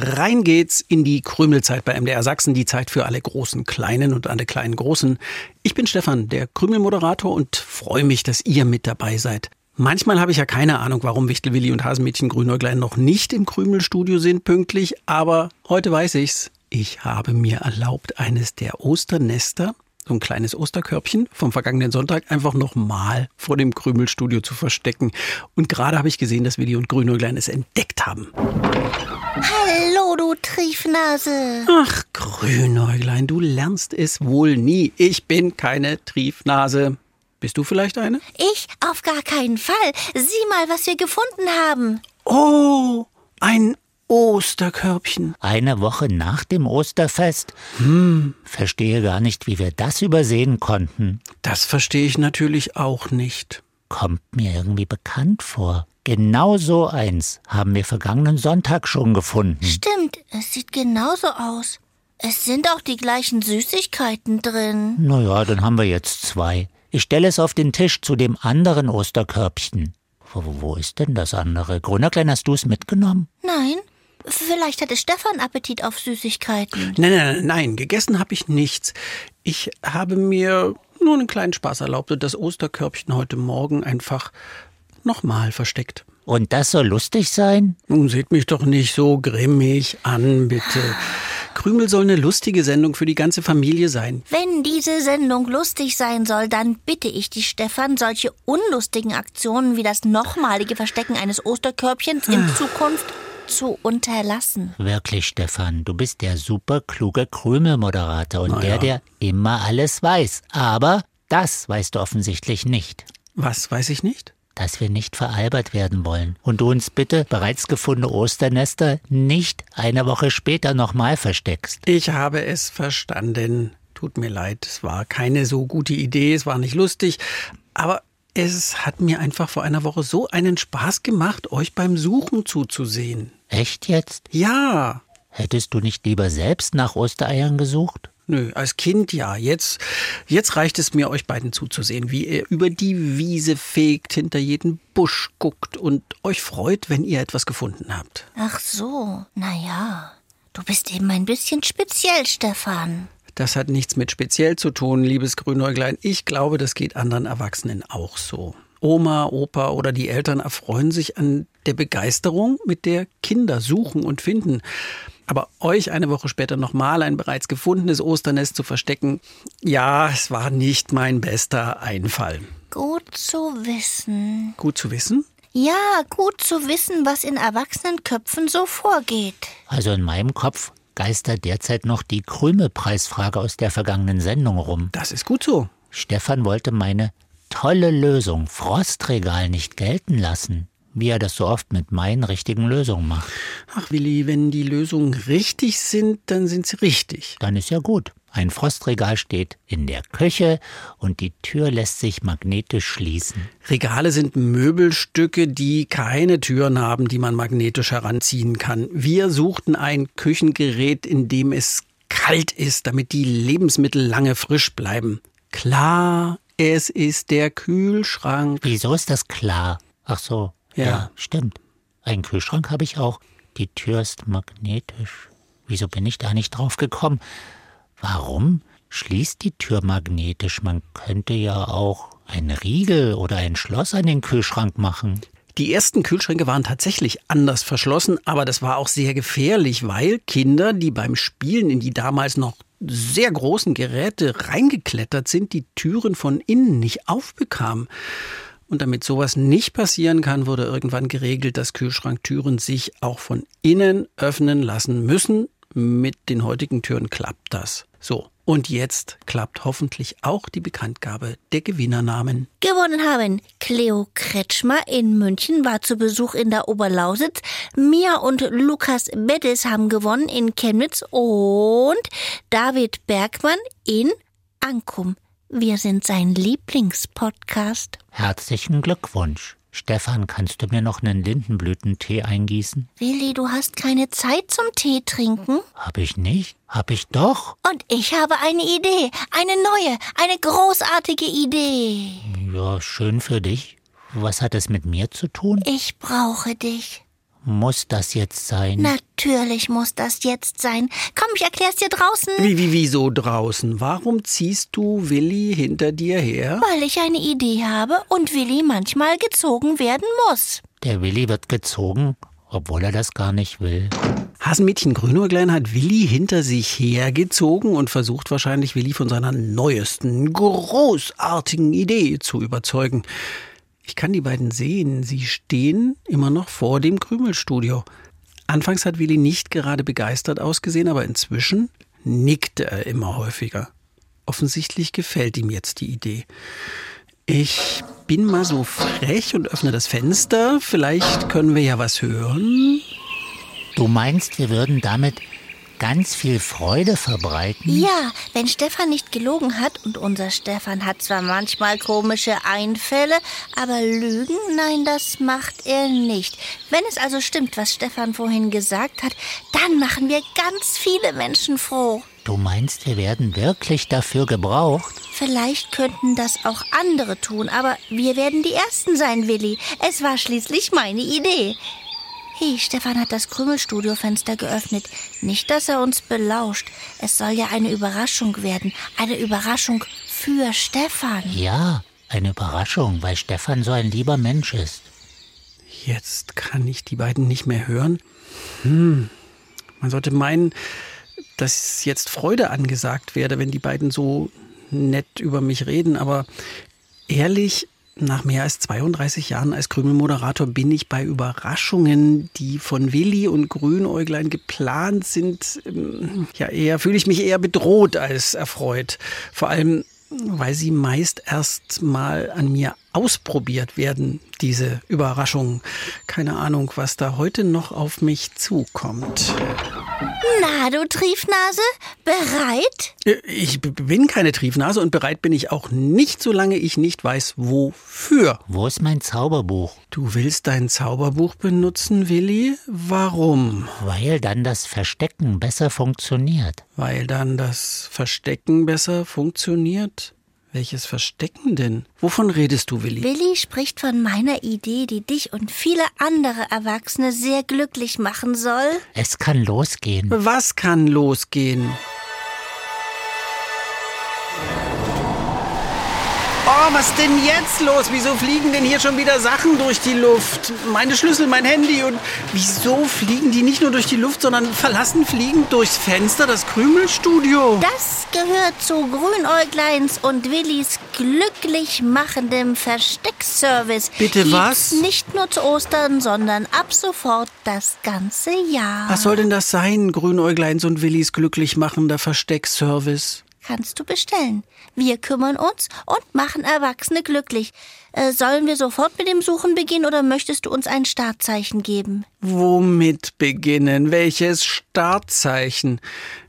Rein geht's in die Krümelzeit bei MDR Sachsen, die Zeit für alle großen Kleinen und alle kleinen Großen. Ich bin Stefan, der Krümelmoderator und freue mich, dass ihr mit dabei seid. Manchmal habe ich ja keine Ahnung, warum Wichtelwilli und Hasenmädchen Grünäuglein noch nicht im Krümelstudio sind pünktlich, aber heute weiß ich's. Ich habe mir erlaubt, eines der Osternester so ein kleines Osterkörbchen vom vergangenen Sonntag einfach nochmal vor dem Krümelstudio zu verstecken. Und gerade habe ich gesehen, dass Willi und Grünäuglein es entdeckt haben. Hallo, du Triefnase. Ach, Grünäuglein, du lernst es wohl nie. Ich bin keine Triefnase. Bist du vielleicht eine? Ich auf gar keinen Fall. Sieh mal, was wir gefunden haben. Oh, ein Osterkörbchen. Eine Woche nach dem Osterfest? Hm, Verstehe gar nicht, wie wir das übersehen konnten. das verstehe ich natürlich auch nicht. Kommt mir irgendwie bekannt vor. Genau so eins haben wir vergangenen Sonntag schon gefunden. Stimmt, es sieht genauso aus. Es sind auch die gleichen Süßigkeiten drin. Naja, dann haben wir jetzt zwei. Ich stelle es auf den Tisch zu dem anderen Osterkörbchen. Wo, wo ist denn das andere? Grünerklein, hast du es mitgenommen? Nein, vielleicht hatte Stefan Appetit auf Süßigkeiten. Nein, nein, nein, gegessen habe ich nichts. Ich habe mir nur einen kleinen Spaß erlaubt und das Osterkörbchen heute Morgen einfach nochmal versteckt. Und das soll lustig sein? Nun seht mich doch nicht so grimmig an, bitte. Krümel soll eine lustige Sendung für die ganze Familie sein. Wenn diese Sendung lustig sein soll, dann bitte ich dich, Stefan, solche unlustigen Aktionen wie das nochmalige Verstecken eines Osterkörbchens in Zukunft zu unterlassen. Wirklich, Stefan, du bist der super kluge Krümel-Moderator und Na der, ja. der immer alles weiß. Aber das weißt du offensichtlich nicht. Was weiß ich nicht? dass wir nicht veralbert werden wollen und du uns bitte bereits gefundene Osternester nicht eine Woche später nochmal versteckst. Ich habe es verstanden. Tut mir leid, es war keine so gute Idee, es war nicht lustig, aber es hat mir einfach vor einer Woche so einen Spaß gemacht, euch beim Suchen zuzusehen. Echt jetzt? Ja, Hättest du nicht lieber selbst nach Ostereiern gesucht? Nö, als Kind ja. Jetzt, jetzt reicht es mir, euch beiden zuzusehen, wie ihr über die Wiese fegt, hinter jeden Busch guckt und euch freut, wenn ihr etwas gefunden habt. Ach so, na ja. Du bist eben ein bisschen speziell, Stefan. Das hat nichts mit speziell zu tun, liebes Grünäuglein. Ich glaube, das geht anderen Erwachsenen auch so. Oma, Opa oder die Eltern erfreuen sich an der Begeisterung, mit der Kinder suchen und finden. Aber euch eine Woche später nochmal ein bereits gefundenes Osternest zu verstecken, ja, es war nicht mein bester Einfall. Gut zu wissen. Gut zu wissen? Ja, gut zu wissen, was in Erwachsenenköpfen so vorgeht. Also in meinem Kopf geistert derzeit noch die Krümelpreisfrage aus der vergangenen Sendung rum. Das ist gut so. Stefan wollte meine tolle Lösung Frostregal nicht gelten lassen, wie er das so oft mit meinen richtigen Lösungen macht. Ach, Willi, wenn die Lösungen richtig sind, dann sind sie richtig. Dann ist ja gut. Ein Frostregal steht in der Küche und die Tür lässt sich magnetisch schließen. Regale sind Möbelstücke, die keine Türen haben, die man magnetisch heranziehen kann. Wir suchten ein Küchengerät, in dem es kalt ist, damit die Lebensmittel lange frisch bleiben. Klar, es ist der Kühlschrank. Wieso ist das klar? Ach so, Ja. ja, stimmt. Einen Kühlschrank habe ich auch. Die Tür ist magnetisch. Wieso bin ich da nicht drauf gekommen? Warum schließt die Tür magnetisch? Man könnte ja auch ein Riegel oder ein Schloss an den Kühlschrank machen. Die ersten Kühlschränke waren tatsächlich anders verschlossen, aber das war auch sehr gefährlich, weil Kinder, die beim Spielen in die damals noch sehr großen Geräte reingeklettert sind, die Türen von innen nicht aufbekamen. Und damit sowas nicht passieren kann, wurde irgendwann geregelt, dass Kühlschranktüren sich auch von innen öffnen lassen müssen. Mit den heutigen Türen klappt das. So, und jetzt klappt hoffentlich auch die Bekanntgabe der Gewinnernamen. Gewonnen haben Cleo Kretschmer in München war zu Besuch in der Oberlausitz. Mia und Lukas Beddes haben gewonnen in Chemnitz und David Bergmann in Ankum. Wir sind sein Lieblingspodcast. Herzlichen Glückwunsch. Stefan, kannst du mir noch einen Lindenblütentee eingießen? Willi, du hast keine Zeit zum Tee trinken? Hab ich nicht? Hab ich doch? Und ich habe eine Idee. Eine neue, eine großartige Idee. Ja, schön für dich. Was hat es mit mir zu tun? Ich brauche dich. Muss das jetzt sein? Natürlich muss das jetzt sein. Komm, ich erklär's dir draußen. Wie, wie, wieso draußen? Warum ziehst du Willi hinter dir her? Weil ich eine Idee habe und Willi manchmal gezogen werden muss. Der Willi wird gezogen, obwohl er das gar nicht will. Hasenmädchen Grünäuglein hat Willi hinter sich hergezogen und versucht wahrscheinlich Willi von seiner neuesten, großartigen Idee zu überzeugen. Ich kann die beiden sehen. Sie stehen immer noch vor dem Krümelstudio. Anfangs hat Willi nicht gerade begeistert ausgesehen, aber inzwischen nickte er immer häufiger. Offensichtlich gefällt ihm jetzt die Idee. Ich bin mal so frech und öffne das Fenster. Vielleicht können wir ja was hören. Du meinst, wir würden damit ganz viel Freude verbreiten? Ja, wenn Stefan nicht gelogen hat, und unser Stefan hat zwar manchmal komische Einfälle, aber Lügen, nein, das macht er nicht. Wenn es also stimmt, was Stefan vorhin gesagt hat, dann machen wir ganz viele Menschen froh. Du meinst, wir werden wirklich dafür gebraucht? Vielleicht könnten das auch andere tun, aber wir werden die Ersten sein, Willi. Es war schließlich meine Idee. Hey, Stefan hat das Krümelstudiofenster geöffnet. Nicht, dass er uns belauscht. Es soll ja eine Überraschung werden. Eine Überraschung für Stefan. Ja, eine Überraschung, weil Stefan so ein lieber Mensch ist. Jetzt kann ich die beiden nicht mehr hören. Hm. Man sollte meinen, dass jetzt Freude angesagt werde, wenn die beiden so nett über mich reden, aber ehrlich, nach mehr als 32 Jahren als Krümelmoderator bin ich bei Überraschungen, die von Willi und Grünäuglein geplant sind, ähm, ja eher fühle ich mich eher bedroht als erfreut. Vor allem, weil sie meist erst mal an mir ausprobiert werden, diese Überraschungen. Keine Ahnung, was da heute noch auf mich zukommt. Na, du Triefnase, bereit? Äh, Ich bin keine Triefnase und bereit bin ich auch nicht, solange ich nicht weiß, wofür. Wo ist mein Zauberbuch? Du willst dein Zauberbuch benutzen, Willi? Warum? Weil dann das Verstecken besser funktioniert. Weil dann das Verstecken besser funktioniert? Welches Verstecken denn? Wovon redest du, Willi? Willi spricht von meiner Idee, die dich und viele andere Erwachsene sehr glücklich machen soll. Es kann losgehen. Was kann losgehen? Oh, was denn jetzt los? Wieso fliegen denn hier schon wieder Sachen durch die Luft? Meine Schlüssel, mein Handy und wieso fliegen die nicht nur durch die Luft, sondern verlassen fliegend durchs Fenster das Krümelstudio? Das gehört zu Grünäugleins und Willis glücklich machendem Versteckservice. Bitte Gibt's was? Nicht nur zu Ostern, sondern ab sofort das ganze Jahr. Was soll denn das sein, Grünäugleins und Willis glücklich machender Versteckservice? Kannst du bestellen. Wir kümmern uns und machen Erwachsene glücklich. Äh, sollen wir sofort mit dem Suchen beginnen oder möchtest du uns ein Startzeichen geben? Womit beginnen? Welches Startzeichen?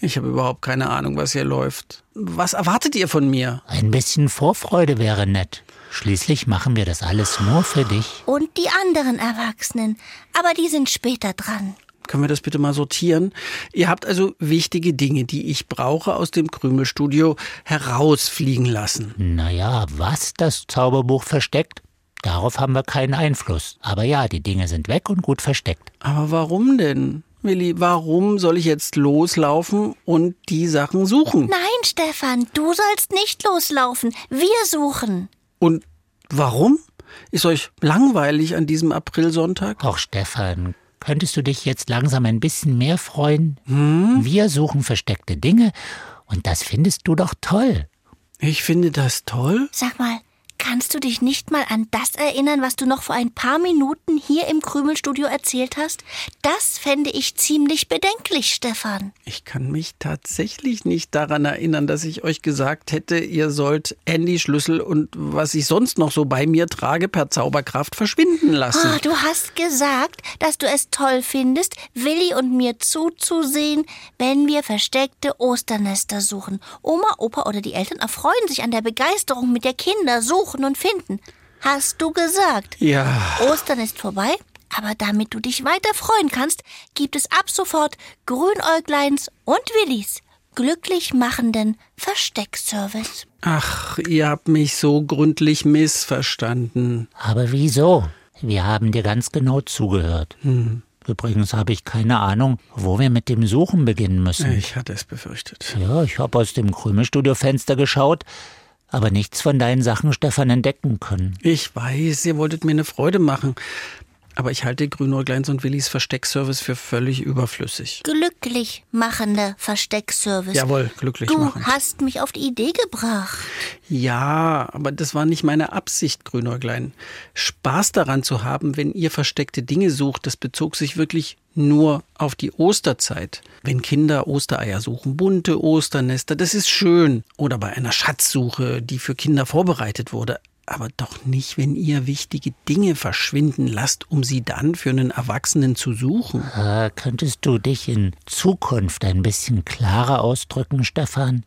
Ich habe überhaupt keine Ahnung, was hier läuft. Was erwartet ihr von mir? Ein bisschen Vorfreude wäre nett. Schließlich machen wir das alles nur für dich. Und die anderen Erwachsenen. Aber die sind später dran. Können wir das bitte mal sortieren? Ihr habt also wichtige Dinge, die ich brauche, aus dem Krümelstudio herausfliegen lassen. Naja, was das Zauberbuch versteckt, darauf haben wir keinen Einfluss. Aber ja, die Dinge sind weg und gut versteckt. Aber warum denn? Willi, warum soll ich jetzt loslaufen und die Sachen suchen? Nein, Stefan, du sollst nicht loslaufen. Wir suchen. Und warum? Ist euch langweilig an diesem Aprilsonntag? Auch Stefan, könntest du dich jetzt langsam ein bisschen mehr freuen? Wir suchen versteckte Dinge und das findest du doch toll. Ich finde das toll. Sag mal, Kannst du dich nicht mal an das erinnern, was du noch vor ein paar Minuten hier im Krümelstudio erzählt hast? Das fände ich ziemlich bedenklich, Stefan. Ich kann mich tatsächlich nicht daran erinnern, dass ich euch gesagt hätte, ihr sollt Andy Schlüssel und was ich sonst noch so bei mir trage per Zauberkraft verschwinden lassen. Oh, du hast gesagt, dass du es toll findest, Willi und mir zuzusehen, wenn wir versteckte Osternester suchen. Oma, Opa oder die Eltern erfreuen sich an der Begeisterung mit der Kinder suchen und finden. Hast du gesagt? Ja. Ostern ist vorbei, aber damit du dich weiter freuen kannst, gibt es ab sofort Grünäugleins und Willis glücklich machenden Versteckservice. Ach, ihr habt mich so gründlich missverstanden. Aber wieso? Wir haben dir ganz genau zugehört. Hm. Übrigens habe ich keine Ahnung, wo wir mit dem Suchen beginnen müssen. Ich hatte es befürchtet. Ja, ich habe aus dem Krümelstudio-Fenster geschaut, aber nichts von deinen Sachen, Stefan, entdecken können. Ich weiß, ihr wolltet mir eine Freude machen. Aber ich halte Grünäugleins und Willis Versteckservice für völlig überflüssig. Glücklich machender Versteckservice. Jawohl, glücklich Du machen. hast mich auf die Idee gebracht. Ja, aber das war nicht meine Absicht, Grünäuglein. Spaß daran zu haben, wenn ihr versteckte Dinge sucht, das bezog sich wirklich nur auf die Osterzeit. Wenn Kinder Ostereier suchen, bunte Osternester, das ist schön. Oder bei einer Schatzsuche, die für Kinder vorbereitet wurde. Aber doch nicht, wenn ihr wichtige Dinge verschwinden lasst, um sie dann für einen Erwachsenen zu suchen. Äh, könntest du dich in Zukunft ein bisschen klarer ausdrücken, Stefan?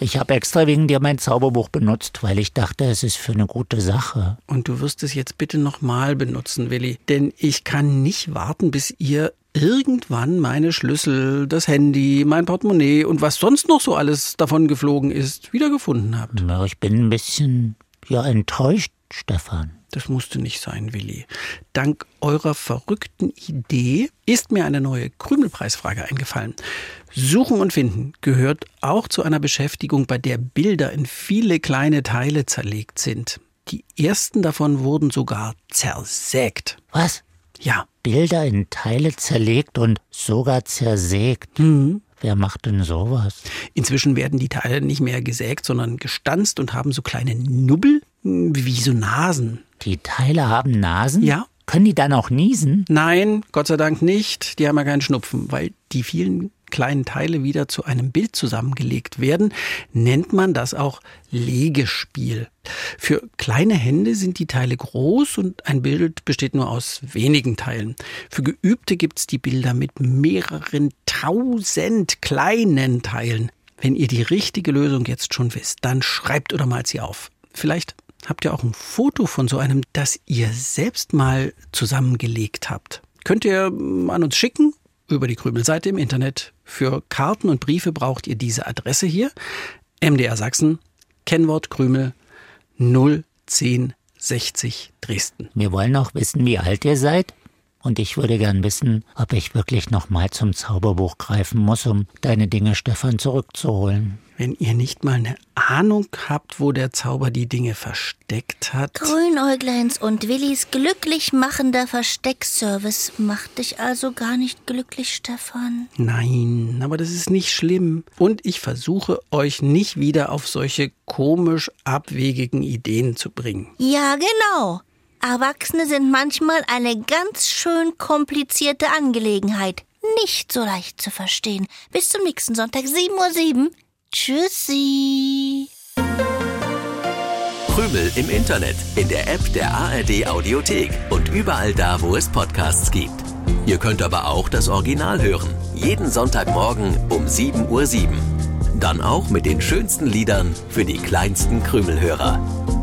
Ich habe extra wegen dir mein Zauberbuch benutzt, weil ich dachte, es ist für eine gute Sache. Und du wirst es jetzt bitte nochmal benutzen, Willi. Denn ich kann nicht warten, bis ihr irgendwann meine Schlüssel, das Handy, mein Portemonnaie und was sonst noch so alles davon geflogen ist, wiedergefunden habt. Ja, ich bin ein bisschen, ja, enttäuscht, Stefan. Das musste nicht sein, Willi. Dank eurer verrückten Idee ist mir eine neue Krümelpreisfrage eingefallen. Suchen und Finden gehört auch zu einer Beschäftigung, bei der Bilder in viele kleine Teile zerlegt sind. Die ersten davon wurden sogar zersägt. Was? Ja, Bilder in Teile zerlegt und sogar zersägt. Wer macht denn sowas? Inzwischen werden die Teile nicht mehr gesägt, sondern gestanzt und haben so kleine Nubbel, wie so Nasen. Die Teile haben Nasen? Ja. Können die dann auch niesen? Nein, Gott sei Dank nicht. Die haben ja keinen Schnupfen, weil die vielen kleinen Teile wieder zu einem Bild zusammengelegt werden, nennt man das auch Legespiel. Für kleine Hände sind die Teile groß und ein Bild besteht nur aus wenigen Teilen. Für Geübte gibt's die Bilder mit mehreren tausend kleinen Teilen. Wenn ihr die richtige Lösung jetzt schon wisst, dann schreibt oder malt sie auf. Vielleicht habt ihr auch ein Foto von so einem, das ihr selbst mal zusammengelegt habt. Könnt ihr mm, an uns schicken über die Krümelseite im Internet. Für Karten und Briefe braucht ihr diese Adresse hier. MDR Sachsen, Kennwort Krümel 01060 Dresden. Wir wollen auch wissen, wie alt ihr seid. Und ich würde gern wissen, ob ich wirklich noch mal zum Zauberbuch greifen muss, um deine Dinge, Stefan, zurückzuholen. Wenn ihr nicht mal eine Ahnung habt, wo der Zauber die Dinge versteckt hat. Grünäugleins und Willis glücklich machender Versteckservice macht dich also gar nicht glücklich, Stefan. Nein, aber das ist nicht schlimm. Und ich versuche euch nicht wieder auf solche komisch abwegigen Ideen zu bringen. Ja, genau. Erwachsene sind manchmal eine ganz schön komplizierte Angelegenheit. Nicht so leicht zu verstehen. Bis zum nächsten Sonntag, 7.07 Uhr. Tschüssi. Krümel im Internet, in der App der ARD Audiothek und überall da, wo es Podcasts gibt. Ihr könnt aber auch das Original hören. Jeden Sonntagmorgen um 7.07 Uhr. Dann auch mit den schönsten Liedern für die kleinsten Krümelhörer.